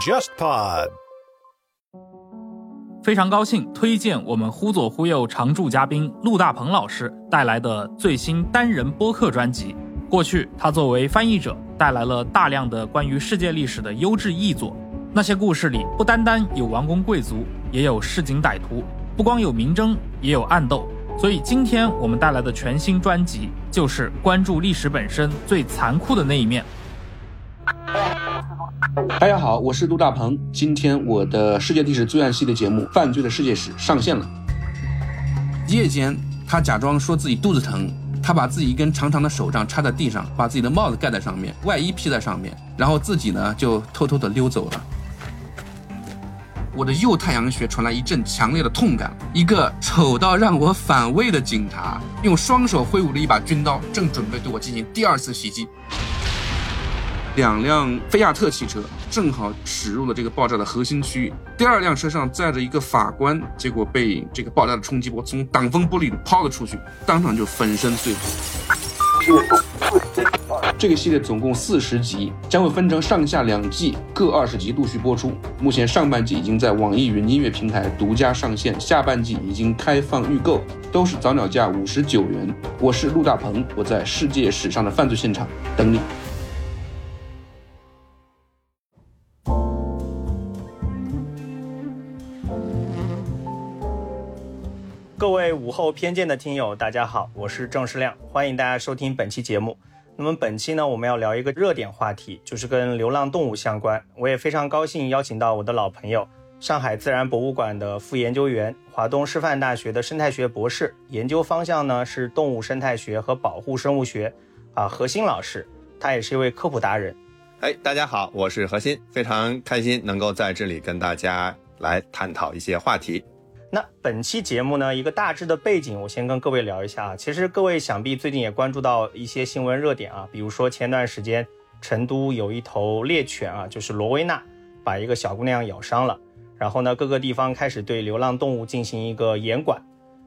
JustPod，非常高兴推荐我们忽左忽右常驻嘉宾陆大鹏老师带来的最新单人播客专辑。过去，他作为翻译者带来了大量的关于世界历史的优质译作，那些故事里不单单有王公贵族，也有市井歹徒，不光有明争，也有暗斗。所以，今天我们带来的全新专辑就是关注历史本身最残酷的那一面。大家好，我是杜大鹏。今天我的世界历史罪案系列节目《犯罪的世界史》上线了。夜间，他假装说自己肚子疼，他把自己一根长长的手杖插在地上，把自己的帽子盖在上面，外衣披在上面，然后自己呢就偷偷的溜走了。我的右太阳穴传来一阵强烈的痛感，一个丑到让我反胃的警察用双手挥舞着一把军刀，正准备对我进行第二次袭击。两辆菲亚特汽车正好驶入了这个爆炸的核心区域。第二辆车上载着一个法官，结果被这个爆炸的冲击波从挡风玻璃里抛了出去，当场就粉身碎骨。这个系列总共四十集，将会分成上下两季，各二十集陆续播出。目前上半季已经在网易云音乐平台独家上线，下半季已经开放预购，都是早鸟价五十九元。我是陆大鹏，我在世界史上的犯罪现场等你。各位午后偏见的听友，大家好，我是郑世亮，欢迎大家收听本期节目。那么本期呢，我们要聊一个热点话题，就是跟流浪动物相关。我也非常高兴邀请到我的老朋友，上海自然博物馆的副研究员，华东师范大学的生态学博士，研究方向呢是动物生态学和保护生物学，啊，何鑫老师，他也是一位科普达人。哎，大家好，我是何鑫，非常开心能够在这里跟大家来探讨一些话题。那本期节目呢，一个大致的背景，我先跟各位聊一下啊。其实各位想必最近也关注到一些新闻热点啊，比如说前段时间成都有一头猎犬啊，就是罗威纳，把一个小姑娘咬伤了。然后呢，各个地方开始对流浪动物进行一个严管。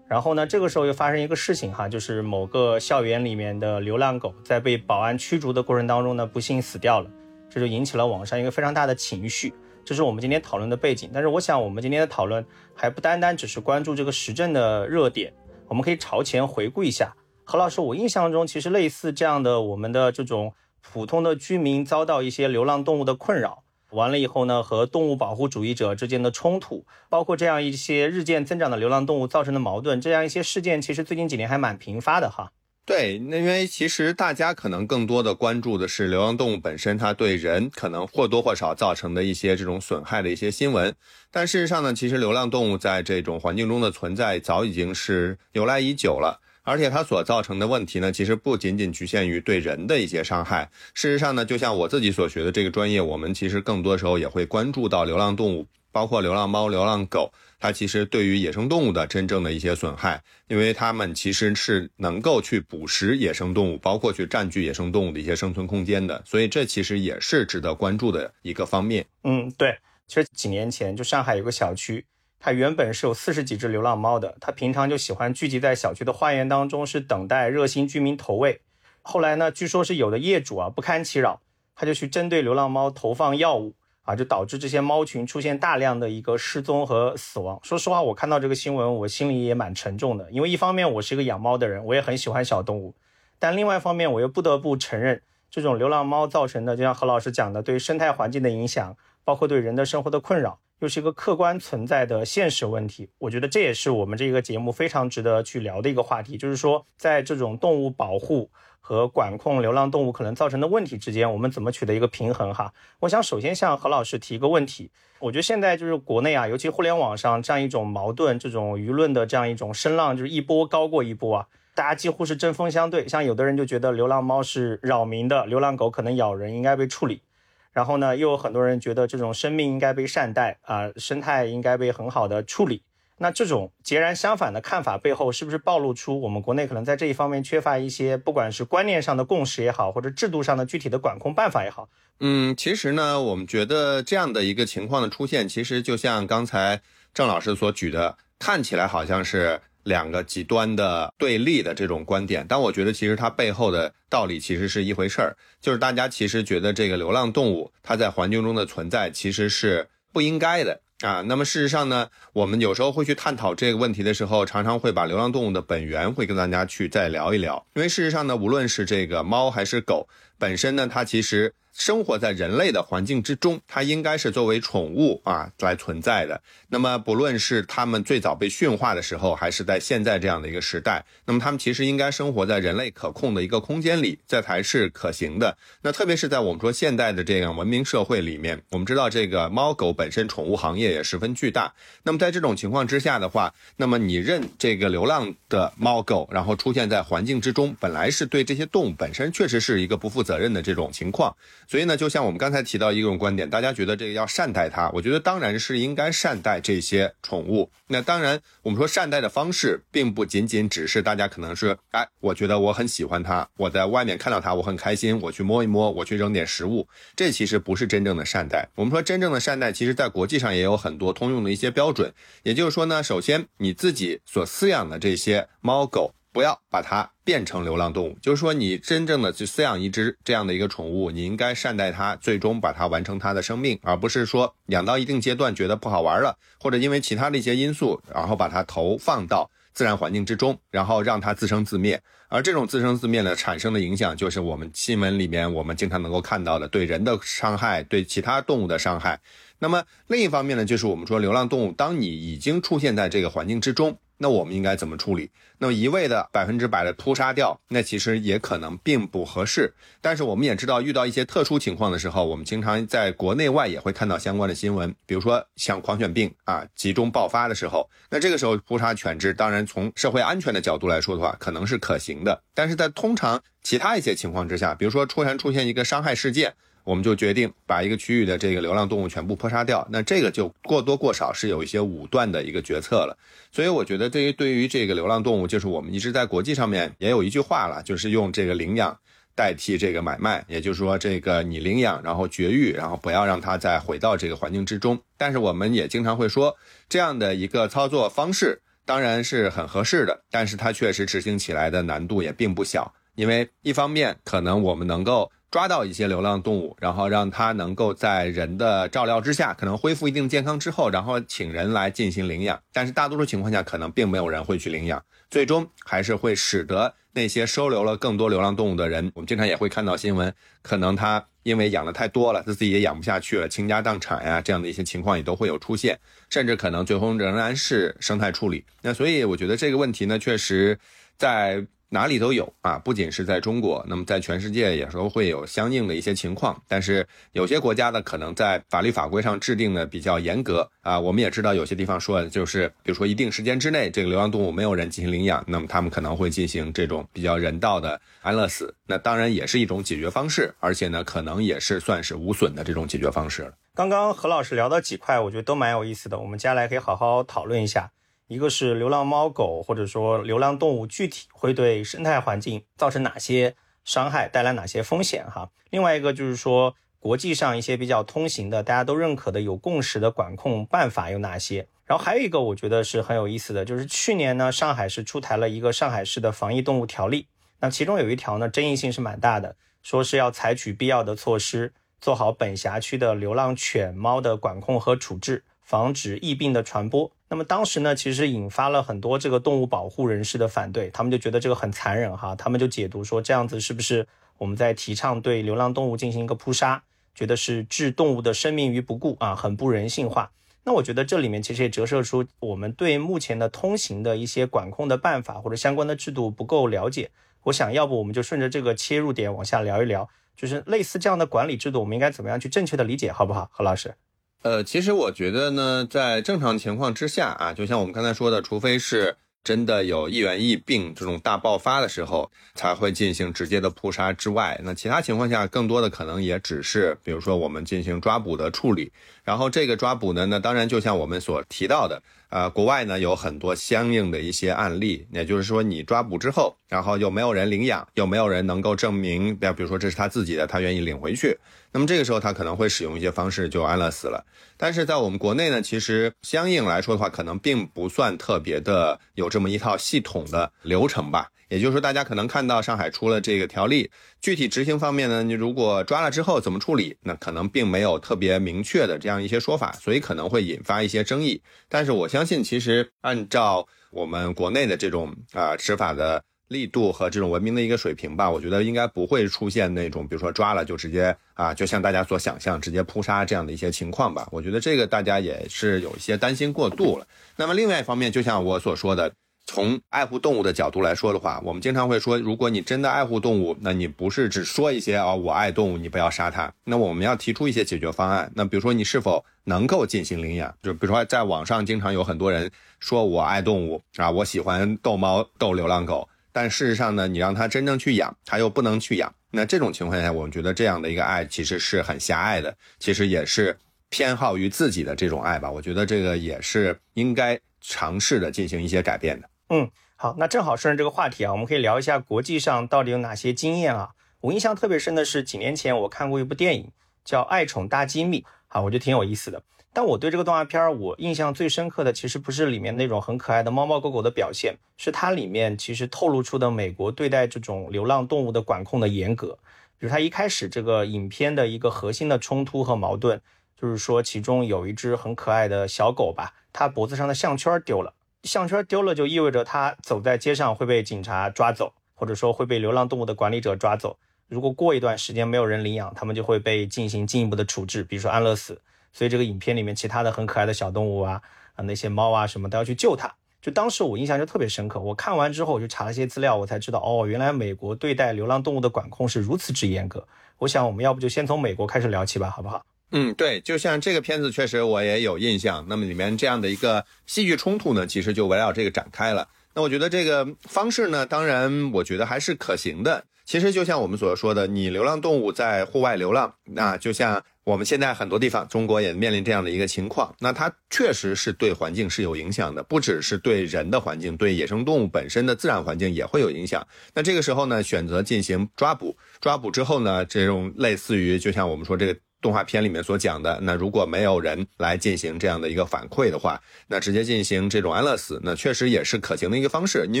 然后呢，这个时候又发生一个事情哈，就是某个校园里面的流浪狗在被保安驱逐的过程当中呢，不幸死掉了，这就引起了网上一个非常大的情绪。这是我们今天讨论的背景，但是我想我们今天的讨论还不单单只是关注这个时政的热点，我们可以朝前回顾一下。何老师，我印象中其实类似这样的，我们的这种普通的居民遭到一些流浪动物的困扰，完了以后呢，和动物保护主义者之间的冲突，包括这样一些日渐增长的流浪动物造成的矛盾，这样一些事件，其实最近几年还蛮频发的哈。对，那因为其实大家可能更多的关注的是流浪动物本身，它对人可能或多或少造成的一些这种损害的一些新闻。但事实上呢，其实流浪动物在这种环境中的存在早已经是由来已久了，而且它所造成的问题呢，其实不仅仅局限于对人的一些伤害。事实上呢，就像我自己所学的这个专业，我们其实更多时候也会关注到流浪动物，包括流浪猫、流浪狗。它其实对于野生动物的真正的一些损害，因为它们其实是能够去捕食野生动物，包括去占据野生动物的一些生存空间的，所以这其实也是值得关注的一个方面。嗯，对，其实几年前就上海有个小区，它原本是有四十几只流浪猫的，它平常就喜欢聚集在小区的花园当中，是等待热心居民投喂。后来呢，据说是有的业主啊不堪其扰，他就去针对流浪猫投放药物。啊，就导致这些猫群出现大量的一个失踪和死亡。说实话，我看到这个新闻，我心里也蛮沉重的。因为一方面我是一个养猫的人，我也很喜欢小动物，但另外一方面我又不得不承认，这种流浪猫造成的，就像何老师讲的，对生态环境的影响，包括对人的生活的困扰，又是一个客观存在的现实问题。我觉得这也是我们这个节目非常值得去聊的一个话题，就是说，在这种动物保护。和管控流浪动物可能造成的问题之间，我们怎么取得一个平衡？哈，我想首先向何老师提一个问题。我觉得现在就是国内啊，尤其互联网上这样一种矛盾，这种舆论的这样一种声浪，就是一波高过一波啊，大家几乎是针锋相对。像有的人就觉得流浪猫是扰民的，流浪狗可能咬人，应该被处理。然后呢，又有很多人觉得这种生命应该被善待啊，生态应该被很好的处理。那这种截然相反的看法背后，是不是暴露出我们国内可能在这一方面缺乏一些，不管是观念上的共识也好，或者制度上的具体的管控办法也好？嗯，其实呢，我们觉得这样的一个情况的出现，其实就像刚才郑老师所举的，看起来好像是两个极端的对立的这种观点，但我觉得其实它背后的道理其实是一回事儿，就是大家其实觉得这个流浪动物它在环境中的存在其实是不应该的啊。那么事实上呢，我们有时候会去探讨这个问题的时候，常常会把流浪动物的本源会跟大家去再聊一聊，因为事实上呢，无论是这个猫还是狗本身呢，它其实。生活在人类的环境之中，它应该是作为宠物啊来存在的。那么，不论是它们最早被驯化的时候，还是在现在这样的一个时代，那么它们其实应该生活在人类可控的一个空间里，这才是可行的。那特别是在我们说现代的这样文明社会里面，我们知道这个猫狗本身宠物行业也十分巨大。那么在这种情况之下的话，那么你认这个流浪的猫狗，然后出现在环境之中，本来是对这些动物本身确实是一个不负责任的这种情况。所以呢，就像我们刚才提到一种观点，大家觉得这个要善待它，我觉得当然是应该善待这些宠物。那当然，我们说善待的方式，并不仅仅只是大家可能是，哎，我觉得我很喜欢它，我在外面看到它我很开心，我去摸一摸，我去扔点食物，这其实不是真正的善待。我们说真正的善待，其实在国际上也有很多通用的一些标准。也就是说呢，首先你自己所饲养的这些猫狗。不要把它变成流浪动物，就是说，你真正的去饲养一只这样的一个宠物，你应该善待它，最终把它完成它的生命，而不是说养到一定阶段觉得不好玩了，或者因为其他的一些因素，然后把它投放到自然环境之中，然后让它自生自灭。而这种自生自灭呢，产生的影响就是我们新闻里面我们经常能够看到的对人的伤害，对其他动物的伤害。那么另一方面呢，就是我们说流浪动物，当你已经出现在这个环境之中。那我们应该怎么处理？那么一味的百分之百的扑杀掉，那其实也可能并不合适。但是我们也知道，遇到一些特殊情况的时候，我们经常在国内外也会看到相关的新闻，比如说像狂犬病啊集中爆发的时候，那这个时候扑杀犬只，当然从社会安全的角度来说的话，可能是可行的。但是在通常其他一些情况之下，比如说突然出现一个伤害事件。我们就决定把一个区域的这个流浪动物全部扑杀掉，那这个就过多过少是有一些武断的一个决策了。所以我觉得，对于对于这个流浪动物，就是我们一直在国际上面也有一句话了，就是用这个领养代替这个买卖，也就是说，这个你领养，然后绝育，然后不要让它再回到这个环境之中。但是我们也经常会说，这样的一个操作方式当然是很合适的，但是它确实执行起来的难度也并不小，因为一方面可能我们能够。抓到一些流浪动物，然后让它能够在人的照料之下，可能恢复一定健康之后，然后请人来进行领养。但是大多数情况下，可能并没有人会去领养，最终还是会使得那些收留了更多流浪动物的人，我们经常也会看到新闻，可能他因为养的太多了，他自己也养不下去了，倾家荡产呀，这样的一些情况也都会有出现，甚至可能最后仍然是生态处理。那所以我觉得这个问题呢，确实在。哪里都有啊，不仅是在中国，那么在全世界有时候会有相应的一些情况。但是有些国家呢，可能在法律法规上制定的比较严格啊。我们也知道有些地方说的，就是比如说一定时间之内，这个流浪动物没有人进行领养，那么他们可能会进行这种比较人道的安乐死。那当然也是一种解决方式，而且呢，可能也是算是无损的这种解决方式了。刚刚何老师聊到几块，我觉得都蛮有意思的，我们接下来可以好好讨论一下。一个是流浪猫狗，或者说流浪动物，具体会对生态环境造成哪些伤害，带来哪些风险？哈，另外一个就是说，国际上一些比较通行的、大家都认可的、有共识的管控办法有哪些？然后还有一个我觉得是很有意思的，就是去年呢，上海市出台了一个上海市的防疫动物条例，那其中有一条呢，争议性是蛮大的，说是要采取必要的措施，做好本辖区的流浪犬猫的管控和处置，防止疫病的传播。那么当时呢，其实引发了很多这个动物保护人士的反对，他们就觉得这个很残忍哈，他们就解读说这样子是不是我们在提倡对流浪动物进行一个扑杀，觉得是置动物的生命于不顾啊，很不人性化。那我觉得这里面其实也折射出我们对目前的通行的一些管控的办法或者相关的制度不够了解。我想要不我们就顺着这个切入点往下聊一聊，就是类似这样的管理制度，我们应该怎么样去正确的理解，好不好，何老师？呃，其实我觉得呢，在正常情况之下啊，就像我们刚才说的，除非是真的有疫源疫病这种大爆发的时候，才会进行直接的扑杀之外，那其他情况下，更多的可能也只是，比如说我们进行抓捕的处理。然后这个抓捕呢，那当然就像我们所提到的，呃，国外呢有很多相应的一些案例，也就是说你抓捕之后，然后又没有人领养，又没有人能够证明，比如说这是他自己的，他愿意领回去。那么这个时候，他可能会使用一些方式就安乐死了。但是在我们国内呢，其实相应来说的话，可能并不算特别的有这么一套系统的流程吧。也就是说，大家可能看到上海出了这个条例，具体执行方面呢，你如果抓了之后怎么处理，那可能并没有特别明确的这样一些说法，所以可能会引发一些争议。但是我相信，其实按照我们国内的这种啊执法的力度和这种文明的一个水平吧，我觉得应该不会出现那种比如说抓了就直接啊，就像大家所想象直接扑杀这样的一些情况吧。我觉得这个大家也是有一些担心过度了。那么另外一方面，就像我所说的。从爱护动物的角度来说的话，我们经常会说，如果你真的爱护动物，那你不是只说一些啊，我爱动物，你不要杀它。那我们要提出一些解决方案。那比如说，你是否能够进行领养？就比如说，在网上经常有很多人说我爱动物啊，我喜欢逗猫逗流浪狗，但事实上呢，你让他真正去养，他又不能去养。那这种情况下，我们觉得这样的一个爱其实是很狭隘的，其实也是偏好于自己的这种爱吧。我觉得这个也是应该尝试的进行一些改变的。嗯，好，那正好顺着这个话题啊，我们可以聊一下国际上到底有哪些经验啊。我印象特别深的是几年前我看过一部电影叫《爱宠大机密》，啊，我觉得挺有意思的。但我对这个动画片我印象最深刻的，其实不是里面那种很可爱的猫猫狗狗的表现，是它里面其实透露出的美国对待这种流浪动物的管控的严格。比如它一开始这个影片的一个核心的冲突和矛盾，就是说其中有一只很可爱的小狗吧，它脖子上的项圈丢了。项圈丢了，就意味着它走在街上会被警察抓走，或者说会被流浪动物的管理者抓走。如果过一段时间没有人领养，他们就会被进行进一步的处置，比如说安乐死。所以这个影片里面其他的很可爱的小动物啊，啊那些猫啊什么都要去救它。就当时我印象就特别深刻。我看完之后，我就查了一些资料，我才知道哦，原来美国对待流浪动物的管控是如此之严格。我想我们要不就先从美国开始聊起吧，好不好？嗯，对，就像这个片子，确实我也有印象。那么里面这样的一个戏剧冲突呢，其实就围绕这个展开了。那我觉得这个方式呢，当然我觉得还是可行的。其实就像我们所说的，你流浪动物在户外流浪，那就像我们现在很多地方，中国也面临这样的一个情况。那它确实是对环境是有影响的，不只是对人的环境，对野生动物本身的自然环境也会有影响。那这个时候呢，选择进行抓捕，抓捕之后呢，这种类似于就像我们说这个。动画片里面所讲的，那如果没有人来进行这样的一个反馈的话，那直接进行这种安乐死，那确实也是可行的一个方式，因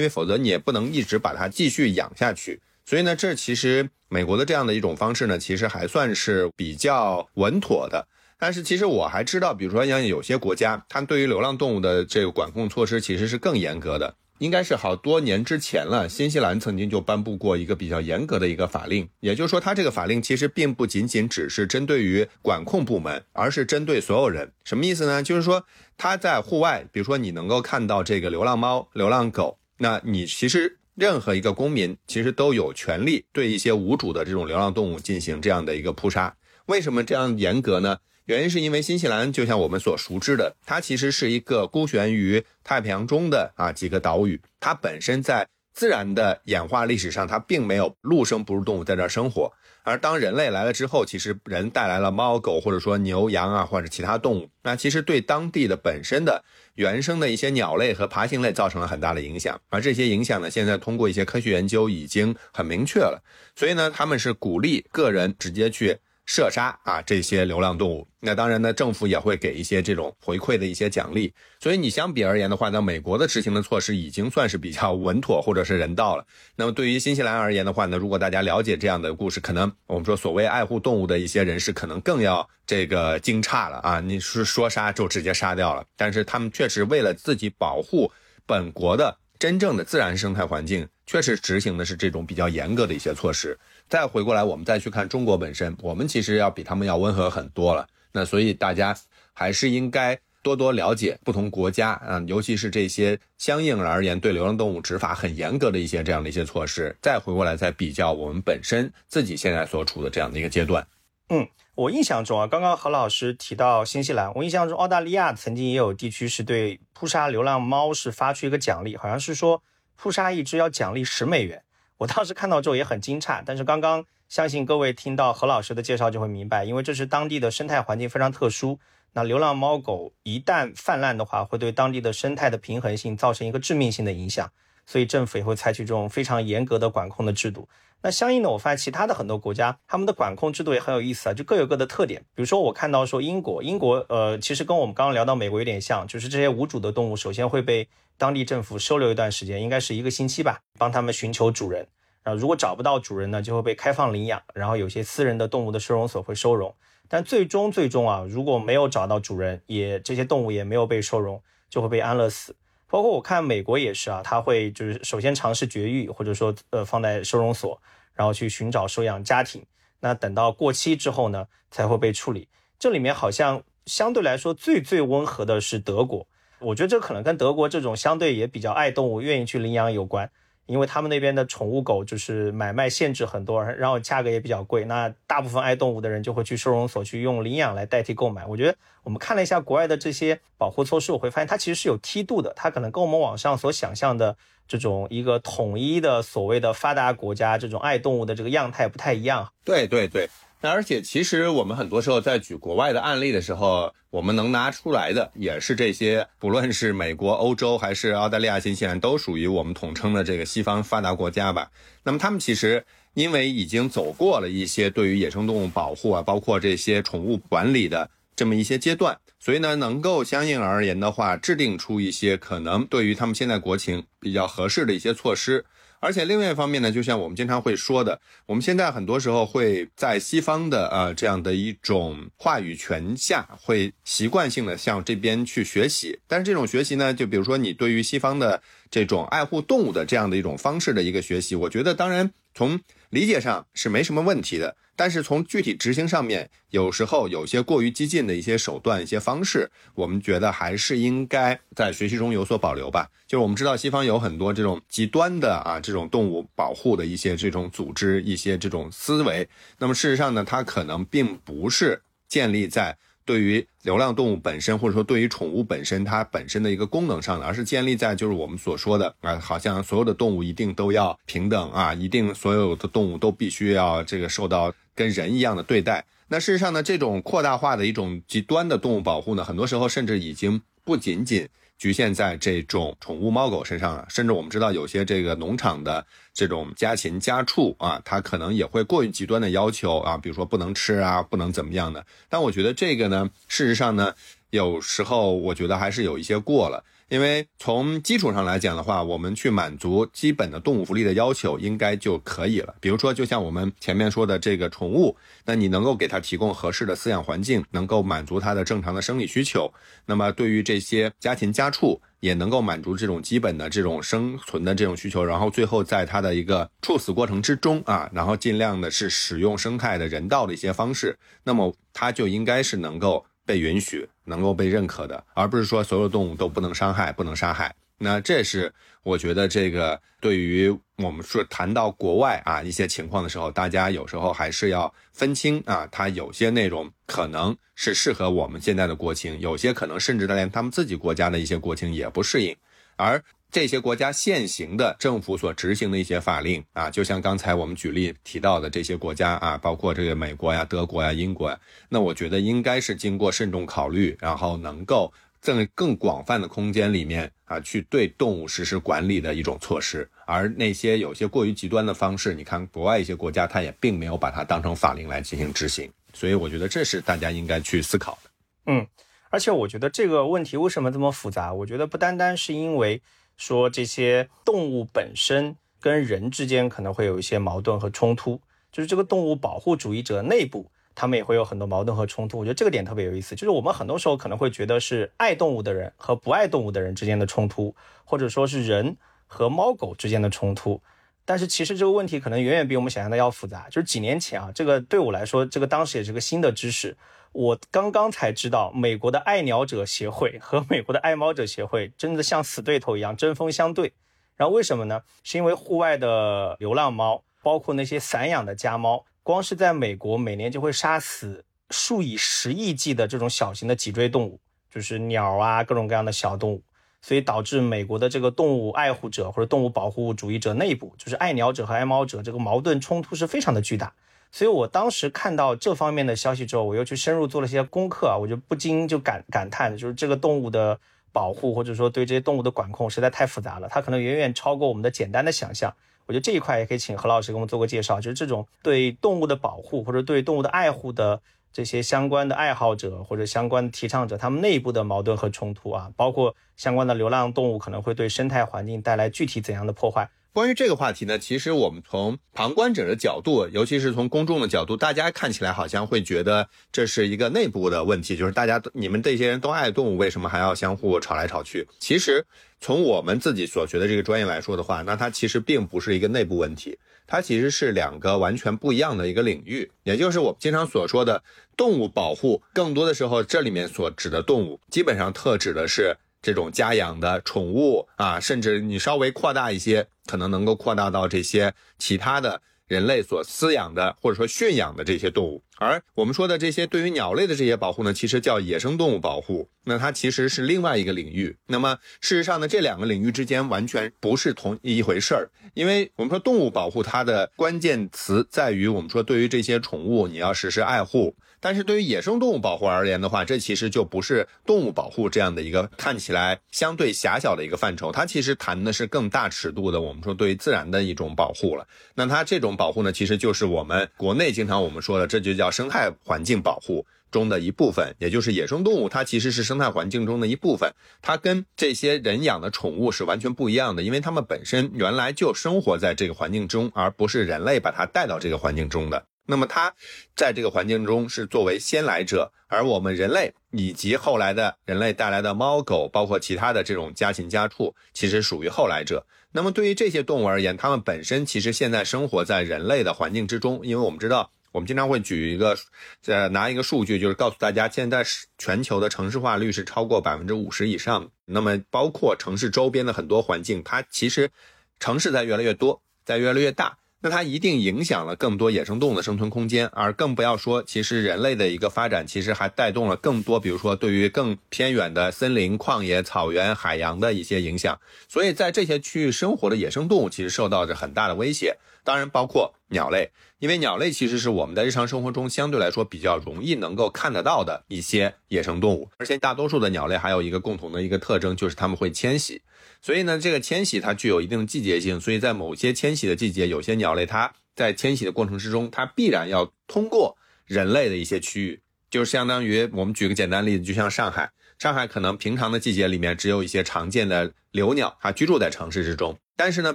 为否则你也不能一直把它继续养下去。所以呢，这其实美国的这样的一种方式呢，其实还算是比较稳妥的。但是其实我还知道，比如说像有些国家，它对于流浪动物的这个管控措施其实是更严格的。应该是好多年之前了，新西兰曾经就颁布过一个比较严格的一个法令，也就是说，它这个法令其实并不仅仅只是针对于管控部门，而是针对所有人。什么意思呢？就是说，他在户外，比如说你能够看到这个流浪猫、流浪狗，那你其实任何一个公民其实都有权利对一些无主的这种流浪动物进行这样的一个扑杀。为什么这样严格呢？原因是因为新西兰就像我们所熟知的，它其实是一个孤悬于太平洋中的啊几个岛屿，它本身在自然的演化历史上，它并没有陆生哺乳动物在这儿生活。而当人类来了之后，其实人带来了猫狗或者说牛羊啊或者其他动物，那其实对当地的本身的原生的一些鸟类和爬行类造成了很大的影响。而这些影响呢，现在通过一些科学研究已经很明确了。所以呢，他们是鼓励个人直接去。射杀啊这些流浪动物，那当然呢，政府也会给一些这种回馈的一些奖励。所以你相比而言的话，那美国的执行的措施已经算是比较稳妥或者是人道了。那么对于新西兰而言的话呢，如果大家了解这样的故事，可能我们说所谓爱护动物的一些人士，可能更要这个惊诧了啊！你是说杀就直接杀掉了，但是他们确实为了自己保护本国的真正的自然生态环境，确实执行的是这种比较严格的一些措施。再回过来，我们再去看中国本身，我们其实要比他们要温和很多了。那所以大家还是应该多多了解不同国家啊，尤其是这些相应而言对流浪动物执法很严格的一些这样的一些措施。再回过来再比较我们本身自己现在所处的这样的一个阶段。嗯，我印象中啊，刚刚何老师提到新西兰，我印象中澳大利亚曾经也有地区是对扑杀流浪猫是发出一个奖励，好像是说扑杀一只要奖励十美元。我当时看到之后也很惊诧，但是刚刚相信各位听到何老师的介绍就会明白，因为这是当地的生态环境非常特殊。那流浪猫狗一旦泛滥的话，会对当地的生态的平衡性造成一个致命性的影响。所以政府也会采取这种非常严格的管控的制度。那相应的，我发现其他的很多国家，他们的管控制度也很有意思啊，就各有各的特点。比如说，我看到说英国，英国呃，其实跟我们刚刚聊到美国有点像，就是这些无主的动物首先会被当地政府收留一段时间，应该是一个星期吧，帮他们寻求主人。然后如果找不到主人呢，就会被开放领养。然后有些私人的动物的收容所会收容，但最终最终啊，如果没有找到主人，也这些动物也没有被收容，就会被安乐死。包括我看美国也是啊，他会就是首先尝试绝育，或者说呃放在收容所。然后去寻找收养家庭，那等到过期之后呢，才会被处理。这里面好像相对来说最最温和的是德国，我觉得这可能跟德国这种相对也比较爱动物、愿意去领养有关。因为他们那边的宠物狗就是买卖限制很多，然后价格也比较贵。那大部分爱动物的人就会去收容所去用领养来代替购买。我觉得我们看了一下国外的这些保护措施，我会发现它其实是有梯度的。它可能跟我们网上所想象的这种一个统一的所谓的发达国家这种爱动物的这个样态不太一样。对对对。那而且其实我们很多时候在举国外的案例的时候，我们能拿出来的也是这些，不论是美国、欧洲还是澳大利亚、新西兰，都属于我们统称的这个西方发达国家吧。那么他们其实因为已经走过了一些对于野生动物保护啊，包括这些宠物管理的这么一些阶段，所以呢，能够相应而言的话，制定出一些可能对于他们现在国情比较合适的一些措施。而且另外一方面呢，就像我们经常会说的，我们现在很多时候会在西方的呃这样的一种话语权下，会习惯性的向这边去学习。但是这种学习呢，就比如说你对于西方的这种爱护动物的这样的一种方式的一个学习，我觉得当然从理解上是没什么问题的。但是从具体执行上面，有时候有些过于激进的一些手段、一些方式，我们觉得还是应该在学习中有所保留吧。就是我们知道西方有很多这种极端的啊，这种动物保护的一些这种组织、一些这种思维。那么事实上呢，它可能并不是建立在。对于流浪动物本身，或者说对于宠物本身，它本身的一个功能上的，而是建立在就是我们所说的啊，好像所有的动物一定都要平等啊，一定所有的动物都必须要这个受到跟人一样的对待。那事实上呢，这种扩大化的一种极端的动物保护呢，很多时候甚至已经不仅仅。局限在这种宠物猫狗身上了，甚至我们知道有些这个农场的这种家禽家畜啊，它可能也会过于极端的要求啊，比如说不能吃啊，不能怎么样的。但我觉得这个呢，事实上呢，有时候我觉得还是有一些过了。因为从基础上来讲的话，我们去满足基本的动物福利的要求，应该就可以了。比如说，就像我们前面说的这个宠物，那你能够给它提供合适的饲养环境，能够满足它的正常的生理需求。那么对于这些家禽家畜，也能够满足这种基本的这种生存的这种需求。然后最后在它的一个处死过程之中啊，然后尽量的是使用生态的人道的一些方式，那么它就应该是能够。被允许、能够被认可的，而不是说所有动物都不能伤害、不能杀害。那这是我觉得这个对于我们说谈到国外啊一些情况的时候，大家有时候还是要分清啊，它有些内容可能是适合我们现在的国情，有些可能甚至连他们自己国家的一些国情也不适应，而。这些国家现行的政府所执行的一些法令啊，就像刚才我们举例提到的这些国家啊，包括这个美国呀、德国呀、英国呀，那我觉得应该是经过慎重考虑，然后能够在更广泛的空间里面啊，去对动物实施管理的一种措施。而那些有些过于极端的方式，你看国外一些国家，它也并没有把它当成法令来进行执行。所以我觉得这是大家应该去思考的。嗯，而且我觉得这个问题为什么这么复杂？我觉得不单单是因为。说这些动物本身跟人之间可能会有一些矛盾和冲突，就是这个动物保护主义者内部，他们也会有很多矛盾和冲突。我觉得这个点特别有意思，就是我们很多时候可能会觉得是爱动物的人和不爱动物的人之间的冲突，或者说是人和猫狗之间的冲突。但是其实这个问题可能远远比我们想象的要复杂。就是几年前啊，这个对我来说，这个当时也是个新的知识。我刚刚才知道，美国的爱鸟者协会和美国的爱猫者协会真的像死对头一样针锋相对。然后为什么呢？是因为户外的流浪猫，包括那些散养的家猫，光是在美国每年就会杀死数以十亿计的这种小型的脊椎动物，就是鸟啊各种各样的小动物。所以导致美国的这个动物爱护者或者动物保护主义者内部，就是爱鸟者和爱猫者这个矛盾冲突是非常的巨大。所以我当时看到这方面的消息之后，我又去深入做了些功课啊，我就不禁就感感叹，就是这个动物的保护或者说对这些动物的管控实在太复杂了，它可能远远超过我们的简单的想象。我觉得这一块也可以请何老师给我们做个介绍，就是这种对动物的保护或者对动物的爱护的这些相关的爱好者或者相关提倡者，他们内部的矛盾和冲突啊，包括相关的流浪动物可能会对生态环境带来具体怎样的破坏。关于这个话题呢，其实我们从旁观者的角度，尤其是从公众的角度，大家看起来好像会觉得这是一个内部的问题，就是大家你们这些人都爱动物，为什么还要相互吵来吵去？其实从我们自己所学的这个专业来说的话，那它其实并不是一个内部问题，它其实是两个完全不一样的一个领域，也就是我们经常所说的动物保护，更多的时候这里面所指的动物，基本上特指的是。这种家养的宠物啊，甚至你稍微扩大一些，可能能够扩大到这些其他的人类所饲养的或者说驯养的这些动物。而我们说的这些对于鸟类的这些保护呢，其实叫野生动物保护，那它其实是另外一个领域。那么事实上呢，这两个领域之间完全不是同一回事儿，因为我们说动物保护它的关键词在于我们说对于这些宠物你要实施爱护。但是对于野生动物保护而言的话，这其实就不是动物保护这样的一个看起来相对狭小的一个范畴，它其实谈的是更大尺度的，我们说对于自然的一种保护了。那它这种保护呢，其实就是我们国内经常我们说的，这就叫生态环境保护中的一部分，也就是野生动物，它其实是生态环境中的一部分，它跟这些人养的宠物是完全不一样的，因为它们本身原来就生活在这个环境中，而不是人类把它带到这个环境中的。那么它在这个环境中是作为先来者，而我们人类以及后来的人类带来的猫狗，包括其他的这种家禽家畜，其实属于后来者。那么对于这些动物而言，它们本身其实现在生活在人类的环境之中，因为我们知道，我们经常会举一个，呃，拿一个数据，就是告诉大家，现在是全球的城市化率是超过百分之五十以上。那么包括城市周边的很多环境，它其实城市在越来越多，在越来越大。那它一定影响了更多野生动物的生存空间，而更不要说，其实人类的一个发展，其实还带动了更多，比如说对于更偏远的森林、旷野、草原、海洋的一些影响。所以在这些区域生活的野生动物，其实受到着很大的威胁。当然，包括鸟类，因为鸟类其实是我们在日常生活中相对来说比较容易能够看得到的一些野生动物，而且大多数的鸟类还有一个共同的一个特征，就是它们会迁徙。所以呢，这个迁徙它具有一定的季节性，所以在某些迁徙的季节，有些鸟类它在迁徙的过程之中，它必然要通过人类的一些区域，就相当于我们举个简单例子，就像上海，上海可能平常的季节里面只有一些常见的留鸟，它居住在城市之中，但是呢，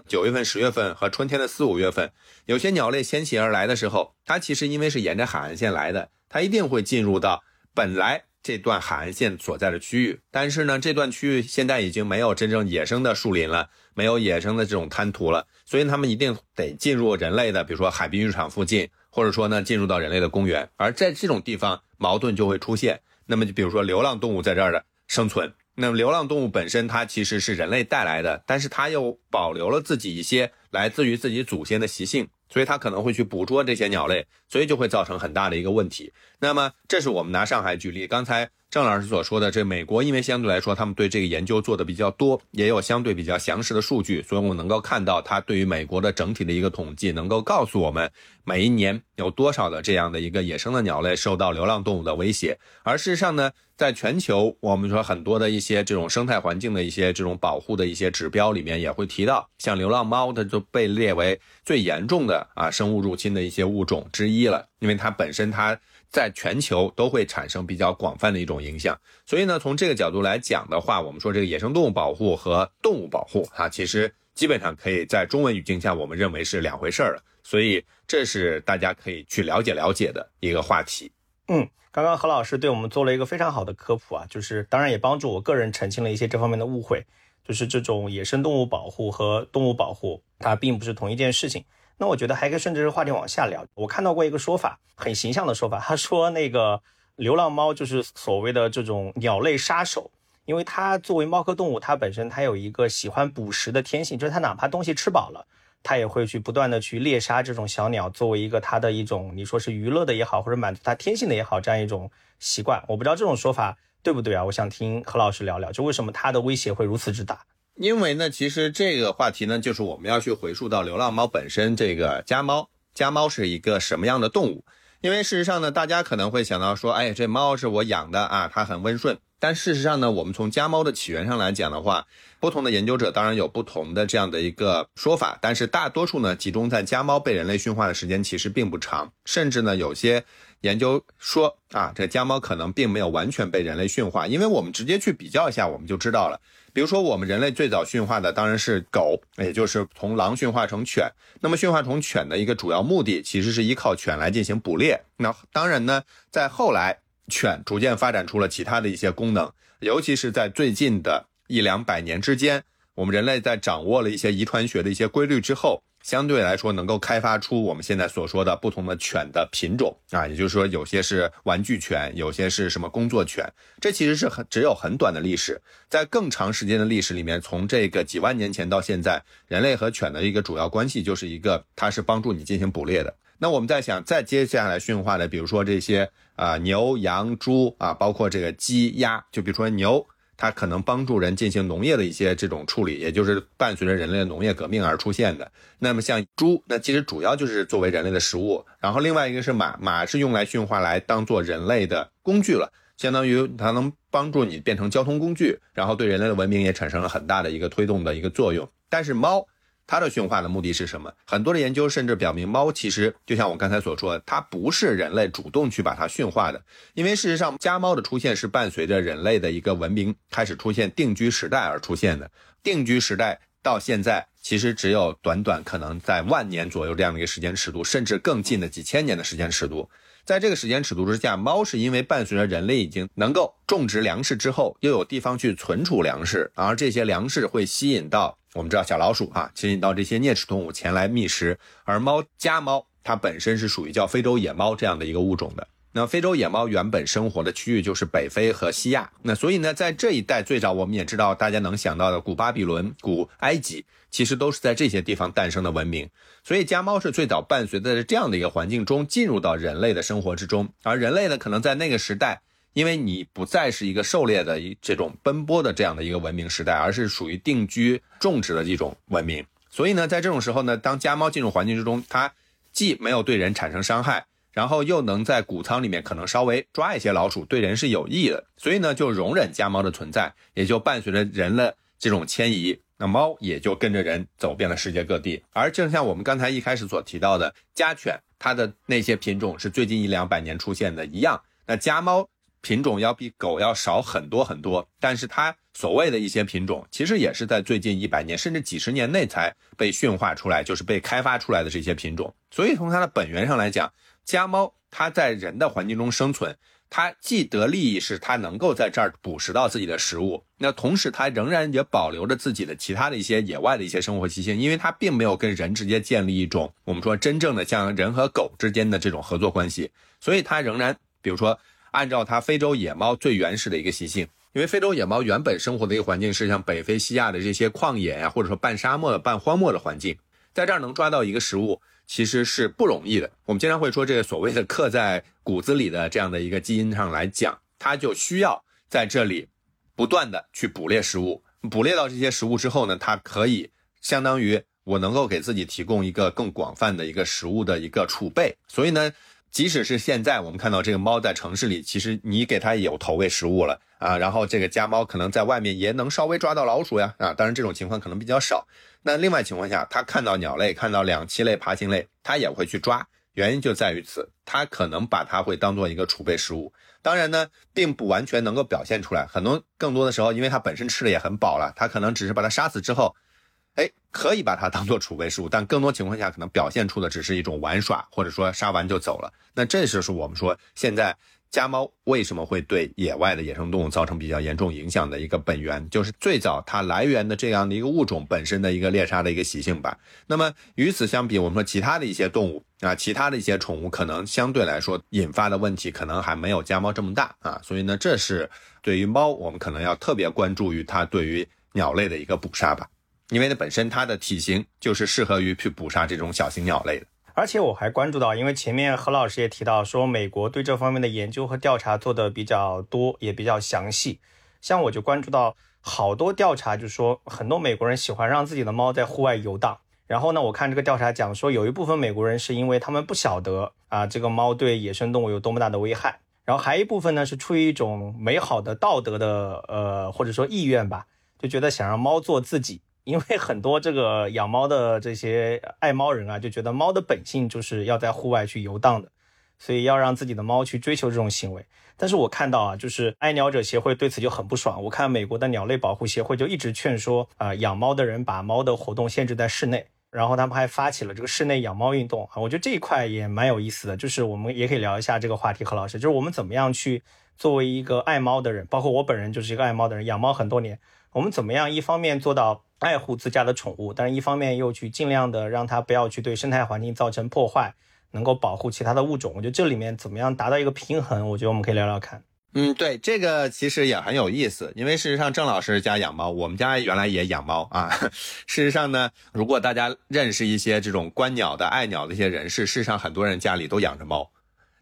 九月份、十月份和春天的四五月份，有些鸟类迁徙而来的时候，它其实因为是沿着海岸线来的，它一定会进入到本来。这段海岸线所在的区域，但是呢，这段区域现在已经没有真正野生的树林了，没有野生的这种滩涂了，所以它们一定得进入人类的，比如说海滨浴场附近，或者说呢，进入到人类的公园。而在这种地方，矛盾就会出现。那么就比如说流浪动物在这儿的生存，那么流浪动物本身它其实是人类带来的，但是它又保留了自己一些来自于自己祖先的习性。所以它可能会去捕捉这些鸟类，所以就会造成很大的一个问题。那么，这是我们拿上海举例。刚才郑老师所说的，这美国因为相对来说他们对这个研究做的比较多，也有相对比较详实的数据，所以我们能够看到它对于美国的整体的一个统计，能够告诉我们每一年有多少的这样的一个野生的鸟类受到流浪动物的威胁。而事实上呢？在全球，我们说很多的一些这种生态环境的一些这种保护的一些指标里面，也会提到，像流浪猫，它就被列为最严重的啊生物入侵的一些物种之一了，因为它本身它在全球都会产生比较广泛的一种影响。所以呢，从这个角度来讲的话，我们说这个野生动物保护和动物保护啊，其实基本上可以在中文语境下，我们认为是两回事儿了。所以这是大家可以去了解了解的一个话题。嗯。刚刚何老师对我们做了一个非常好的科普啊，就是当然也帮助我个人澄清了一些这方面的误会，就是这种野生动物保护和动物保护它并不是同一件事情。那我觉得还可以顺着这个话题往下聊。我看到过一个说法，很形象的说法，他说那个流浪猫就是所谓的这种鸟类杀手，因为它作为猫科动物，它本身它有一个喜欢捕食的天性，就是它哪怕东西吃饱了。他也会去不断的去猎杀这种小鸟，作为一个他的一种，你说是娱乐的也好，或者满足他天性的也好，这样一种习惯。我不知道这种说法对不对啊？我想听何老师聊聊，就为什么它的威胁会如此之大？因为呢，其实这个话题呢，就是我们要去回溯到流浪猫本身，这个家猫，家猫是一个什么样的动物？因为事实上呢，大家可能会想到说，哎，这猫是我养的啊，它很温顺。但事实上呢，我们从家猫的起源上来讲的话，不同的研究者当然有不同的这样的一个说法，但是大多数呢集中在家猫被人类驯化的时间其实并不长，甚至呢有些研究说啊，这家猫可能并没有完全被人类驯化，因为我们直接去比较一下，我们就知道了。比如说我们人类最早驯化的当然是狗，也就是从狼驯化成犬。那么驯化成犬的一个主要目的其实是依靠犬来进行捕猎。那当然呢，在后来。犬逐渐发展出了其他的一些功能，尤其是在最近的一两百年之间，我们人类在掌握了一些遗传学的一些规律之后，相对来说能够开发出我们现在所说的不同的犬的品种啊，也就是说有些是玩具犬，有些是什么工作犬，这其实是很只有很短的历史，在更长时间的历史里面，从这个几万年前到现在，人类和犬的一个主要关系就是一个，它是帮助你进行捕猎的。那我们在想，再接下来驯化的，比如说这些啊牛、羊、猪啊，包括这个鸡、鸭，就比如说牛，它可能帮助人进行农业的一些这种处理，也就是伴随着人类的农业革命而出现的。那么像猪，那其实主要就是作为人类的食物。然后另外一个是马，马是用来驯化来当做人类的工具了，相当于它能帮助你变成交通工具，然后对人类的文明也产生了很大的一个推动的一个作用。但是猫。它的驯化的目的是什么？很多的研究甚至表明，猫其实就像我刚才所说，它不是人类主动去把它驯化的。因为事实上，家猫的出现是伴随着人类的一个文明开始出现定居时代而出现的。定居时代到现在，其实只有短短可能在万年左右这样的一个时间尺度，甚至更近的几千年的时间尺度。在这个时间尺度之下，猫是因为伴随着人类已经能够种植粮食之后，又有地方去存储粮食，而这些粮食会吸引到。我们知道小老鼠啊，吸引到这些啮齿动物前来觅食，而猫家猫它本身是属于叫非洲野猫这样的一个物种的。那非洲野猫原本生活的区域就是北非和西亚，那所以呢，在这一带最早我们也知道，大家能想到的古巴比伦、古埃及，其实都是在这些地方诞生的文明。所以家猫是最早伴随在这样的一个环境中进入到人类的生活之中，而人类呢，可能在那个时代。因为你不再是一个狩猎的一这种奔波的这样的一个文明时代，而是属于定居种植的一种文明。所以呢，在这种时候呢，当家猫进入环境之中，它既没有对人产生伤害，然后又能在谷仓里面可能稍微抓一些老鼠，对人是有益的。所以呢，就容忍家猫的存在，也就伴随着人的这种迁移，那猫也就跟着人走遍了世界各地。而正像我们刚才一开始所提到的，家犬它的那些品种是最近一两百年出现的一样，那家猫。品种要比狗要少很多很多，但是它所谓的一些品种，其实也是在最近一百年甚至几十年内才被驯化出来，就是被开发出来的这些品种。所以从它的本源上来讲，家猫它在人的环境中生存，它既得利益是它能够在这儿捕食到自己的食物，那同时它仍然也保留着自己的其他的一些野外的一些生活习性，因为它并没有跟人直接建立一种我们说真正的像人和狗之间的这种合作关系，所以它仍然比如说。按照它非洲野猫最原始的一个习性，因为非洲野猫原本生活的一个环境是像北非、西亚的这些旷野呀，或者说半沙漠、半荒漠的环境，在这儿能抓到一个食物其实是不容易的。我们经常会说，这个所谓的刻在骨子里的这样的一个基因上来讲，它就需要在这里不断的去捕猎食物，捕猎到这些食物之后呢，它可以相当于我能够给自己提供一个更广泛的一个食物的一个储备，所以呢。即使是现在，我们看到这个猫在城市里，其实你给它有投喂食物了啊，然后这个家猫可能在外面也能稍微抓到老鼠呀啊，当然这种情况可能比较少。那另外情况下，它看到鸟类、看到两栖类、爬行类，它也会去抓，原因就在于此，它可能把它会当做一个储备食物。当然呢，并不完全能够表现出来，很多更多的时候，因为它本身吃的也很饱了，它可能只是把它杀死之后。哎，可以把它当做储备食物，但更多情况下可能表现出的只是一种玩耍，或者说杀完就走了。那这就是我们说现在家猫为什么会对野外的野生动物造成比较严重影响的一个本源，就是最早它来源的这样的一个物种本身的一个猎杀的一个习性吧。那么与此相比，我们说其他的一些动物啊，其他的一些宠物可能相对来说引发的问题可能还没有家猫这么大啊。所以呢，这是对于猫，我们可能要特别关注于它对于鸟类的一个捕杀吧。因为呢，本身它的体型就是适合于去捕杀这种小型鸟类的。而且我还关注到，因为前面何老师也提到说，美国对这方面的研究和调查做的比较多，也比较详细。像我就关注到好多调查，就说很多美国人喜欢让自己的猫在户外游荡。然后呢，我看这个调查讲说，有一部分美国人是因为他们不晓得啊，这个猫对野生动物有多么大的危害。然后还一部分呢是出于一种美好的道德的呃或者说意愿吧，就觉得想让猫做自己。因为很多这个养猫的这些爱猫人啊，就觉得猫的本性就是要在户外去游荡的，所以要让自己的猫去追求这种行为。但是我看到啊，就是爱鸟者协会对此就很不爽。我看美国的鸟类保护协会就一直劝说啊，养猫的人把猫的活动限制在室内，然后他们还发起了这个室内养猫运动啊。我觉得这一块也蛮有意思的，就是我们也可以聊一下这个话题。何老师，就是我们怎么样去作为一个爱猫的人，包括我本人就是一个爱猫的人，养猫很多年，我们怎么样一方面做到。爱护自家的宠物，但是一方面又去尽量的让它不要去对生态环境造成破坏，能够保护其他的物种。我觉得这里面怎么样达到一个平衡？我觉得我们可以聊聊看。嗯，对，这个其实也很有意思，因为事实上郑老师家养猫，我们家原来也养猫啊。事实上呢，如果大家认识一些这种观鸟的、爱鸟的一些人士，事实上很多人家里都养着猫。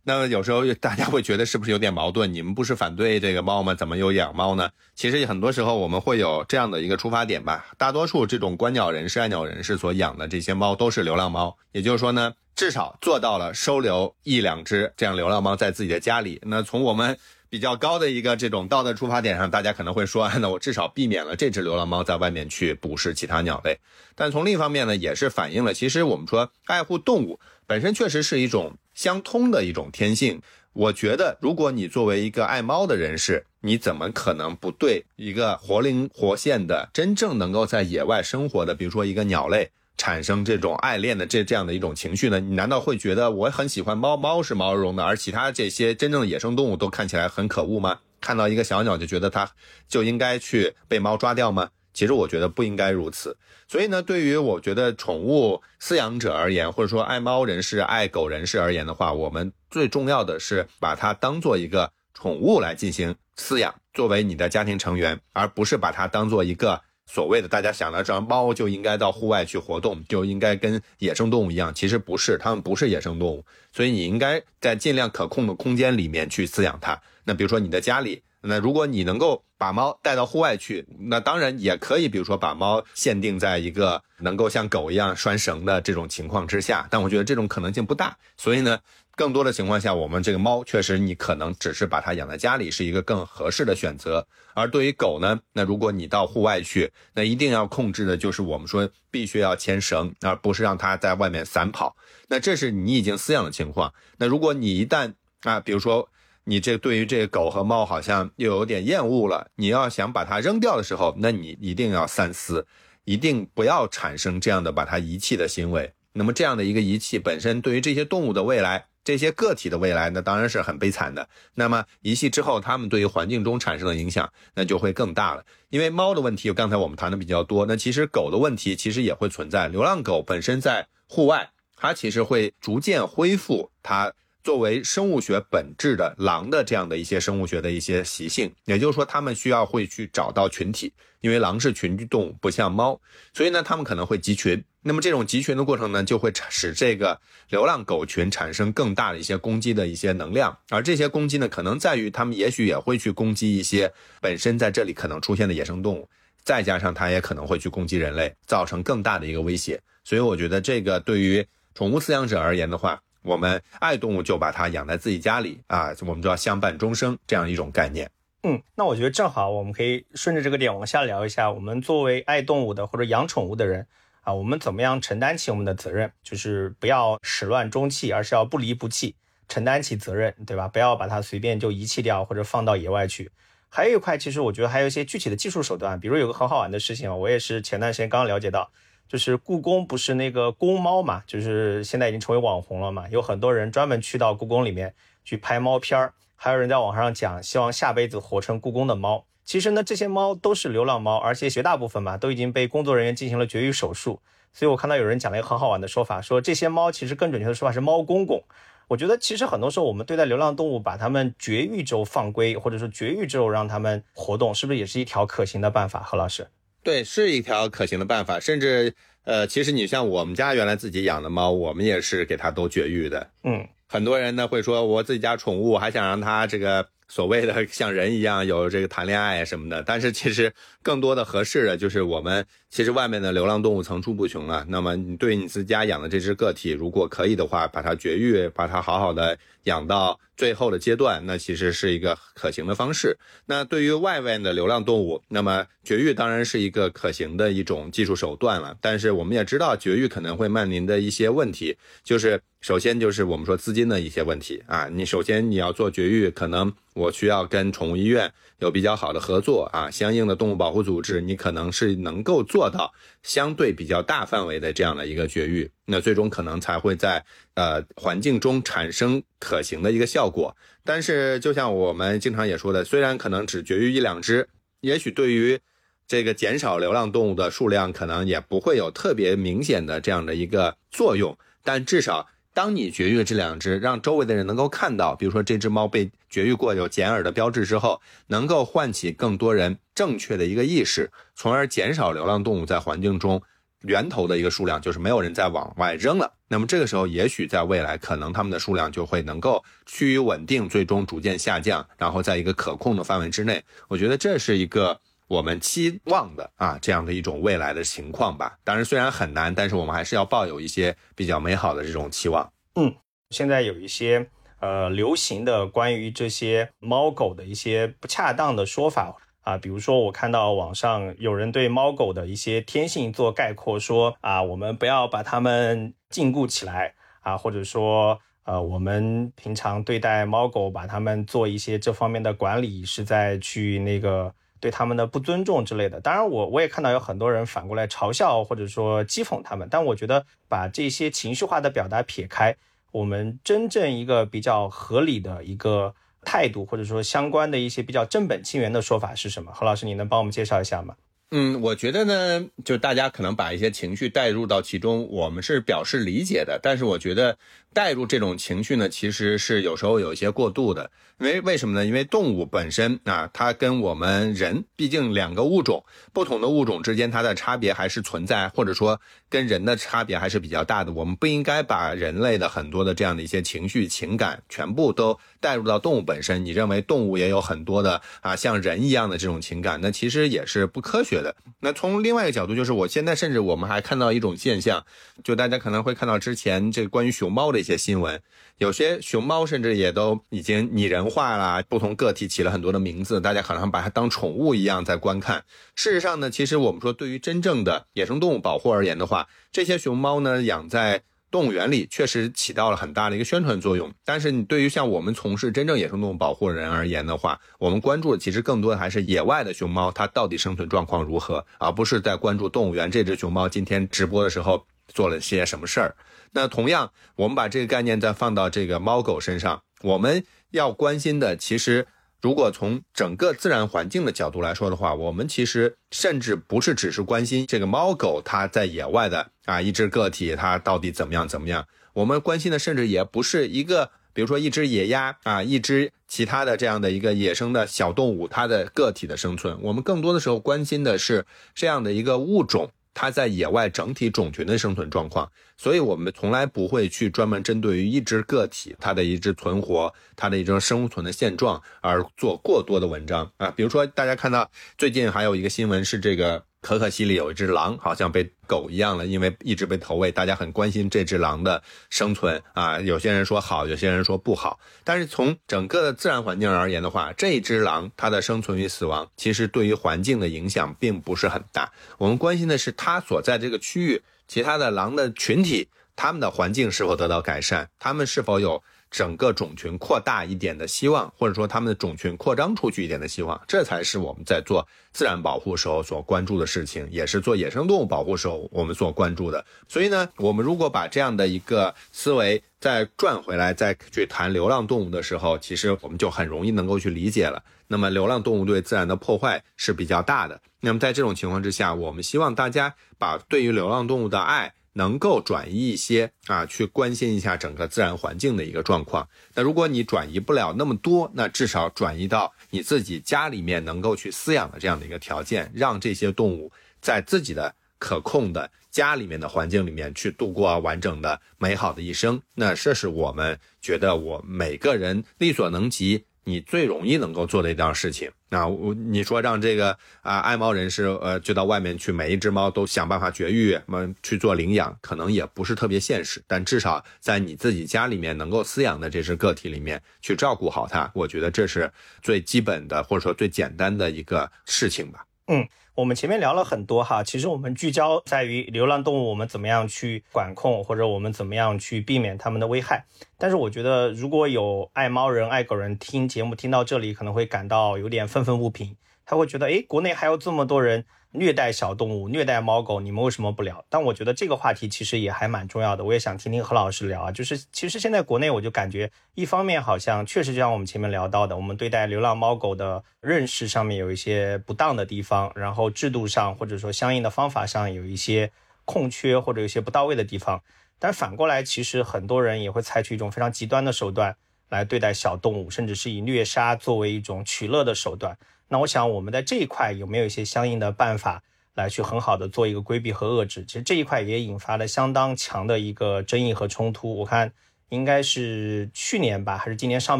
那么有时候大家会觉得是不是有点矛盾？你们不是反对这个猫吗？怎么又养猫呢？其实很多时候我们会有这样的一个出发点吧。大多数这种观鸟人士、爱鸟人士所养的这些猫都是流浪猫，也就是说呢，至少做到了收留一两只这样流浪猫在自己的家里。那从我们比较高的一个这种道德出发点上，大家可能会说，那我至少避免了这只流浪猫在外面去捕食其他鸟类。但从另一方面呢，也是反映了其实我们说爱护动物本身确实是一种。相通的一种天性，我觉得，如果你作为一个爱猫的人士，你怎么可能不对一个活灵活现的、真正能够在野外生活的，比如说一个鸟类，产生这种爱恋的这这样的一种情绪呢？你难道会觉得我很喜欢猫，猫是毛茸茸的，而其他这些真正的野生动物都看起来很可恶吗？看到一个小鸟就觉得它就应该去被猫抓掉吗？其实我觉得不应该如此，所以呢，对于我觉得宠物饲养者而言，或者说爱猫人士、爱狗人士而言的话，我们最重要的是把它当做一个宠物来进行饲养，作为你的家庭成员，而不是把它当做一个所谓的大家想的这猫就应该到户外去活动，就应该跟野生动物一样。其实不是，它们不是野生动物，所以你应该在尽量可控的空间里面去饲养它。那比如说你的家里。那如果你能够把猫带到户外去，那当然也可以，比如说把猫限定在一个能够像狗一样拴绳的这种情况之下，但我觉得这种可能性不大。所以呢，更多的情况下，我们这个猫确实你可能只是把它养在家里是一个更合适的选择。而对于狗呢，那如果你到户外去，那一定要控制的就是我们说必须要牵绳，而不是让它在外面散跑。那这是你已经饲养的情况。那如果你一旦啊，比如说。你这对于这个狗和猫好像又有点厌恶了。你要想把它扔掉的时候，那你一定要三思，一定不要产生这样的把它遗弃的行为。那么这样的一个遗弃本身对于这些动物的未来、这些个体的未来，那当然是很悲惨的。那么遗弃之后，它们对于环境中产生的影响，那就会更大了。因为猫的问题，刚才我们谈的比较多，那其实狗的问题其实也会存在。流浪狗本身在户外，它其实会逐渐恢复它。作为生物学本质的狼的这样的一些生物学的一些习性，也就是说，它们需要会去找到群体，因为狼是群居动物，不像猫，所以呢，它们可能会集群。那么这种集群的过程呢，就会使这个流浪狗群产生更大的一些攻击的一些能量，而这些攻击呢，可能在于它们也许也会去攻击一些本身在这里可能出现的野生动物，再加上它也可能会去攻击人类，造成更大的一个威胁。所以我觉得这个对于宠物饲养者而言的话，我们爱动物就把它养在自己家里啊，我们就要相伴终生这样一种概念。嗯，那我觉得正好我们可以顺着这个点往下聊一下，我们作为爱动物的或者养宠物的人啊，我们怎么样承担起我们的责任？就是不要始乱终弃，而是要不离不弃，承担起责任，对吧？不要把它随便就遗弃掉或者放到野外去。还有一块，其实我觉得还有一些具体的技术手段，比如有个很好玩的事情啊，我也是前段时间刚刚了解到。就是故宫不是那个公猫嘛，就是现在已经成为网红了嘛，有很多人专门去到故宫里面去拍猫片儿，还有人在网上讲希望下辈子活成故宫的猫。其实呢，这些猫都是流浪猫，而且绝大部分嘛都已经被工作人员进行了绝育手术。所以我看到有人讲了一个很好玩的说法，说这些猫其实更准确的说法是猫公公。我觉得其实很多时候我们对待流浪动物，把它们绝育之后放归，或者说绝育之后让它们活动，是不是也是一条可行的办法？何老师？对，是一条可行的办法。甚至，呃，其实你像我们家原来自己养的猫，我们也是给它都绝育的。嗯，很多人呢会说，我自己家宠物还想让它这个所谓的 像人一样有这个谈恋爱什么的，但是其实更多的合适的就是我们其实外面的流浪动物层出不穷了。那么你对你自家养的这只个体，如果可以的话，把它绝育，把它好好的养到最后的阶段，那其实是一个可行的方式。那对于外面的流浪动物，那么绝育当然是一个可行的一种技术手段了。但是我们也知道，绝育可能会面临的一些问题，就是首先就是我们说资金的一些问题啊。你首先你要做绝育，可能我需要跟宠物医院有比较好的合作啊，相应的动物保护组织，你可能是能够做到相对比较大范围的这样的一个绝育，那最终可能才会在呃环境中产生可行的一个效果。但是就像我们经常也说的，虽然可能只绝育一两只，也许对于这个减少流浪动物的数量，可能也不会有特别明显的这样的一个作用，但至少。当你绝育这两只，让周围的人能够看到，比如说这只猫被绝育过有剪耳的标志之后，能够唤起更多人正确的一个意识，从而减少流浪动物在环境中源头的一个数量，就是没有人再往外扔了。那么这个时候，也许在未来，可能它们的数量就会能够趋于稳定，最终逐渐下降，然后在一个可控的范围之内。我觉得这是一个。我们期望的啊，这样的一种未来的情况吧。当然，虽然很难，但是我们还是要抱有一些比较美好的这种期望。嗯，现在有一些呃流行的关于这些猫狗的一些不恰当的说法啊，比如说我看到网上有人对猫狗的一些天性做概括，说啊，我们不要把它们禁锢起来啊，或者说呃，我们平常对待猫狗，把它们做一些这方面的管理，是在去那个。对他们的不尊重之类的，当然我我也看到有很多人反过来嘲笑或者说讥讽他们，但我觉得把这些情绪化的表达撇开，我们真正一个比较合理的一个态度，或者说相关的一些比较正本清源的说法是什么？何老师，你能帮我们介绍一下吗？嗯，我觉得呢，就大家可能把一些情绪带入到其中，我们是表示理解的，但是我觉得带入这种情绪呢，其实是有时候有一些过度的。因为为什么呢？因为动物本身啊，它跟我们人毕竟两个物种，不同的物种之间它的差别还是存在，或者说跟人的差别还是比较大的。我们不应该把人类的很多的这样的一些情绪情感全部都带入到动物本身。你认为动物也有很多的啊像人一样的这种情感，那其实也是不科学的。那从另外一个角度，就是我现在甚至我们还看到一种现象，就大家可能会看到之前这关于熊猫的一些新闻。有些熊猫甚至也都已经拟人化了，不同个体起了很多的名字，大家可能把它当宠物一样在观看。事实上呢，其实我们说对于真正的野生动物保护而言的话，这些熊猫呢养在动物园里确实起到了很大的一个宣传作用。但是你对于像我们从事真正野生动物保护人而言的话，我们关注的其实更多的还是野外的熊猫它到底生存状况如何，而不是在关注动物园这只熊猫今天直播的时候做了些什么事儿。那同样，我们把这个概念再放到这个猫狗身上，我们要关心的，其实如果从整个自然环境的角度来说的话，我们其实甚至不是只是关心这个猫狗它在野外的啊一只个体它到底怎么样怎么样，我们关心的甚至也不是一个，比如说一只野鸭啊，一只其他的这样的一个野生的小动物它的个体的生存，我们更多的时候关心的是这样的一个物种。它在野外整体种群的生存状况，所以我们从来不会去专门针对于一只个体它的一只存活、它的一种生存的现状而做过多的文章啊。比如说，大家看到最近还有一个新闻是这个。可可西里有一只狼，好像被狗一样了，因为一直被投喂，大家很关心这只狼的生存啊。有些人说好，有些人说不好。但是从整个的自然环境而言的话，这只狼它的生存与死亡，其实对于环境的影响并不是很大。我们关心的是它所在这个区域，其他的狼的群体，它们的环境是否得到改善，它们是否有。整个种群扩大一点的希望，或者说他们的种群扩张出去一点的希望，这才是我们在做自然保护时候所关注的事情，也是做野生动物保护时候我们所关注的。所以呢，我们如果把这样的一个思维再转回来，再去谈流浪动物的时候，其实我们就很容易能够去理解了。那么，流浪动物对自然的破坏是比较大的。那么，在这种情况之下，我们希望大家把对于流浪动物的爱。能够转移一些啊，去关心一下整个自然环境的一个状况。那如果你转移不了那么多，那至少转移到你自己家里面能够去饲养的这样的一个条件，让这些动物在自己的可控的家里面的环境里面去度过完整的美好的一生。那这是我们觉得我每个人力所能及。你最容易能够做的一件事情。啊我你说让这个啊爱猫人士呃就到外面去每一只猫都想办法绝育，么去做领养，可能也不是特别现实。但至少在你自己家里面能够饲养的这只个体里面去照顾好它，我觉得这是最基本的或者说最简单的一个事情吧。嗯。我们前面聊了很多哈，其实我们聚焦在于流浪动物，我们怎么样去管控，或者我们怎么样去避免它们的危害。但是我觉得，如果有爱猫人、爱狗人听节目听到这里，可能会感到有点愤愤不平，他会觉得，诶，国内还有这么多人。虐待小动物、虐待猫狗，你们为什么不聊？但我觉得这个话题其实也还蛮重要的，我也想听听何老师聊啊。就是其实现在国内，我就感觉一方面好像确实就像我们前面聊到的，我们对待流浪猫狗的认识上面有一些不当的地方，然后制度上或者说相应的方法上有一些空缺或者有些不到位的地方。但反过来，其实很多人也会采取一种非常极端的手段来对待小动物，甚至是以虐杀作为一种取乐的手段。那我想，我们在这一块有没有一些相应的办法来去很好的做一个规避和遏制？其实这一块也引发了相当强的一个争议和冲突。我看应该是去年吧，还是今年上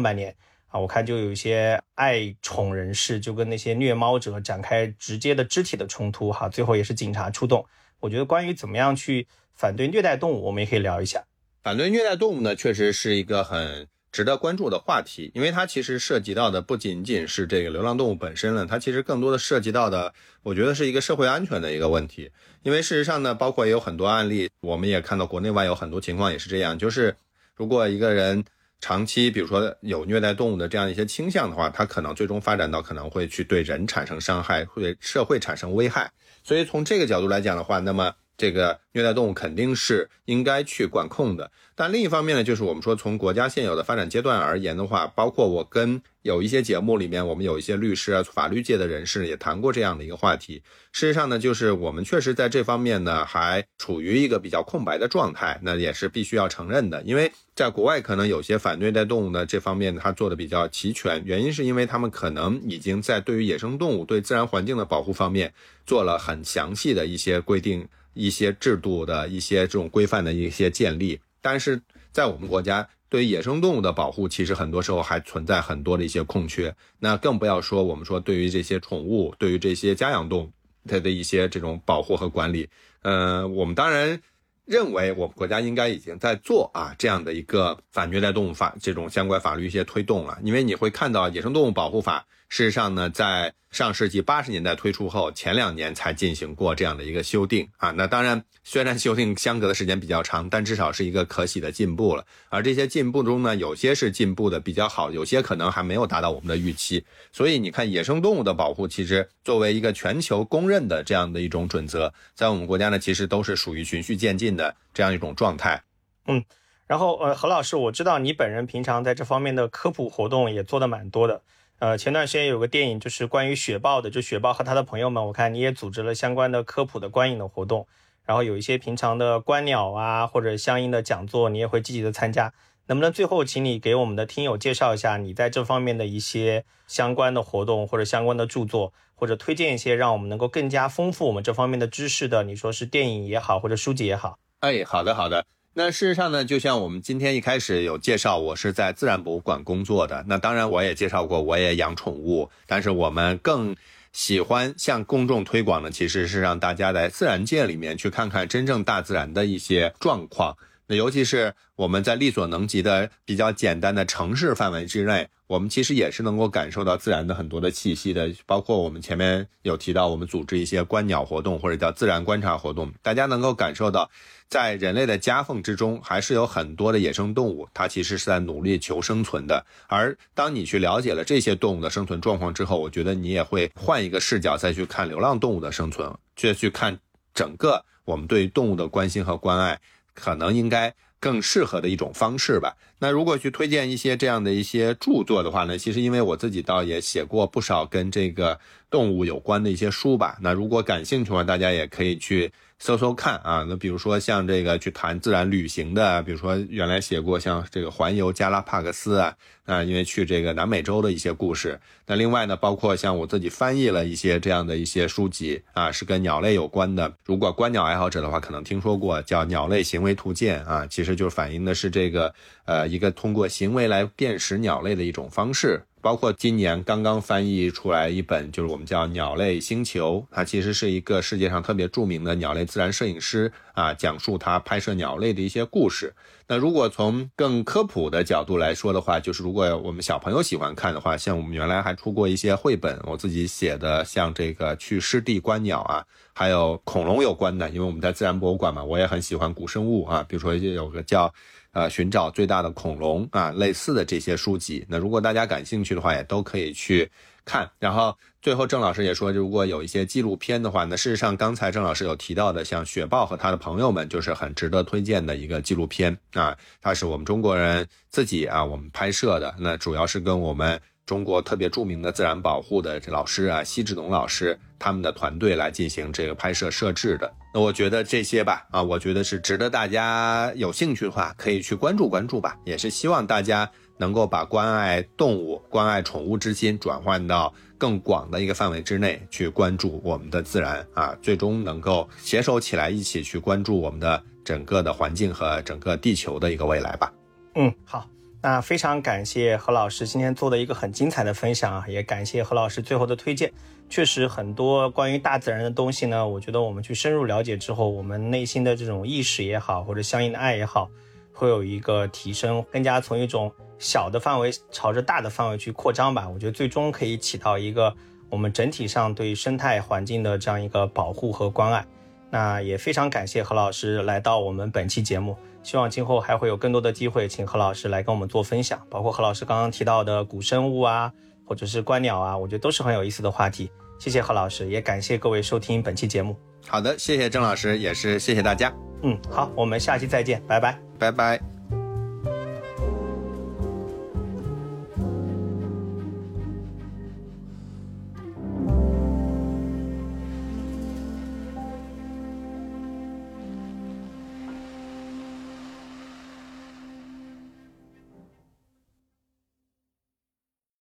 半年啊？我看就有一些爱宠人士就跟那些虐猫者展开直接的肢体的冲突，哈，最后也是警察出动。我觉得关于怎么样去反对虐待动物，我们也可以聊一下。反对虐待动物呢，确实是一个很。值得关注的话题，因为它其实涉及到的不仅仅是这个流浪动物本身了，它其实更多的涉及到的，我觉得是一个社会安全的一个问题。因为事实上呢，包括也有很多案例，我们也看到国内外有很多情况也是这样，就是如果一个人长期，比如说有虐待动物的这样一些倾向的话，他可能最终发展到可能会去对人产生伤害，会对社会产生危害。所以从这个角度来讲的话，那么。这个虐待动物肯定是应该去管控的，但另一方面呢，就是我们说从国家现有的发展阶段而言的话，包括我跟。有一些节目里面，我们有一些律师啊、法律界的人士也谈过这样的一个话题。事实上呢，就是我们确实在这方面呢还处于一个比较空白的状态，那也是必须要承认的。因为在国外，可能有些反虐待动物呢这方面他做的比较齐全，原因是因为他们可能已经在对于野生动物、对自然环境的保护方面做了很详细的一些规定、一些制度的一些这种规范的一些建立。但是在我们国家，对于野生动物的保护，其实很多时候还存在很多的一些空缺。那更不要说我们说对于这些宠物，对于这些家养动物，它的一些这种保护和管理。呃，我们当然认为我们国家应该已经在做啊这样的一个反虐待动物法这种相关法律一些推动了。因为你会看到《野生动物保护法》，事实上呢，在上世纪八十年代推出后，前两年才进行过这样的一个修订啊。那当然，虽然修订相隔的时间比较长，但至少是一个可喜的进步了。而这些进步中呢，有些是进步的比较好，有些可能还没有达到我们的预期。所以你看，野生动物的保护其实作为一个全球公认的这样的一种准则，在我们国家呢，其实都是属于循序渐进的这样一种状态。嗯，然后呃，何老师，我知道你本人平常在这方面的科普活动也做的蛮多的。呃，前段时间有个电影，就是关于雪豹的，就雪豹和他的朋友们，我看你也组织了相关的科普的观影的活动，然后有一些平常的观鸟啊，或者相应的讲座，你也会积极的参加。能不能最后请你给我们的听友介绍一下你在这方面的一些相关的活动，或者相关的著作，或者推荐一些让我们能够更加丰富我们这方面的知识的，你说是电影也好，或者书籍也好。哎，好的，好的。那事实上呢，就像我们今天一开始有介绍，我是在自然博物馆工作的。那当然，我也介绍过，我也养宠物。但是我们更喜欢向公众推广的，其实是让大家在自然界里面去看看真正大自然的一些状况。那尤其是我们在力所能及的比较简单的城市范围之内，我们其实也是能够感受到自然的很多的气息的。包括我们前面有提到，我们组织一些观鸟活动或者叫自然观察活动，大家能够感受到，在人类的夹缝之中，还是有很多的野生动物，它其实是在努力求生存的。而当你去了解了这些动物的生存状况之后，我觉得你也会换一个视角再去看流浪动物的生存，去去看整个我们对于动物的关心和关爱。可能应该更适合的一种方式吧。那如果去推荐一些这样的一些著作的话呢，其实因为我自己倒也写过不少跟这个动物有关的一些书吧。那如果感兴趣的话，大家也可以去。搜搜看啊，那比如说像这个去谈自然旅行的，比如说原来写过像这个环游加拉帕克斯啊，啊，因为去这个南美洲的一些故事。那另外呢，包括像我自己翻译了一些这样的一些书籍啊，是跟鸟类有关的。如果观鸟爱好者的话，可能听说过叫《鸟类行为图鉴》啊，其实就反映的是这个呃一个通过行为来辨识鸟类的一种方式。包括今年刚刚翻译出来一本，就是我们叫《鸟类星球》，它其实是一个世界上特别著名的鸟类自然摄影师啊，讲述他拍摄鸟类的一些故事。那如果从更科普的角度来说的话，就是如果我们小朋友喜欢看的话，像我们原来还出过一些绘本，我自己写的，像这个去湿地观鸟啊，还有恐龙有关的，因为我们在自然博物馆嘛，我也很喜欢古生物啊，比如说有个叫。呃，寻找最大的恐龙啊，类似的这些书籍，那如果大家感兴趣的话，也都可以去看。然后最后郑老师也说，如果有一些纪录片的话，那事实上刚才郑老师有提到的，像雪豹和他的朋友们，就是很值得推荐的一个纪录片啊。它是我们中国人自己啊，我们拍摄的，那主要是跟我们。中国特别著名的自然保护的这老师啊，西志农老师他们的团队来进行这个拍摄设置的。那我觉得这些吧，啊，我觉得是值得大家有兴趣的话可以去关注关注吧。也是希望大家能够把关爱动物、关爱宠物之心转换到更广的一个范围之内去关注我们的自然啊，最终能够携手起来一起去关注我们的整个的环境和整个地球的一个未来吧。嗯，好。那非常感谢何老师今天做的一个很精彩的分享啊，也感谢何老师最后的推荐。确实，很多关于大自然的东西呢，我觉得我们去深入了解之后，我们内心的这种意识也好，或者相应的爱也好，会有一个提升，更加从一种小的范围朝着大的范围去扩张吧。我觉得最终可以起到一个我们整体上对生态环境的这样一个保护和关爱。那也非常感谢何老师来到我们本期节目。希望今后还会有更多的机会，请何老师来跟我们做分享，包括何老师刚刚提到的古生物啊，或者是观鸟啊，我觉得都是很有意思的话题。谢谢何老师，也感谢各位收听本期节目。好的，谢谢郑老师，也是谢谢大家。嗯，好，我们下期再见，拜拜，拜拜。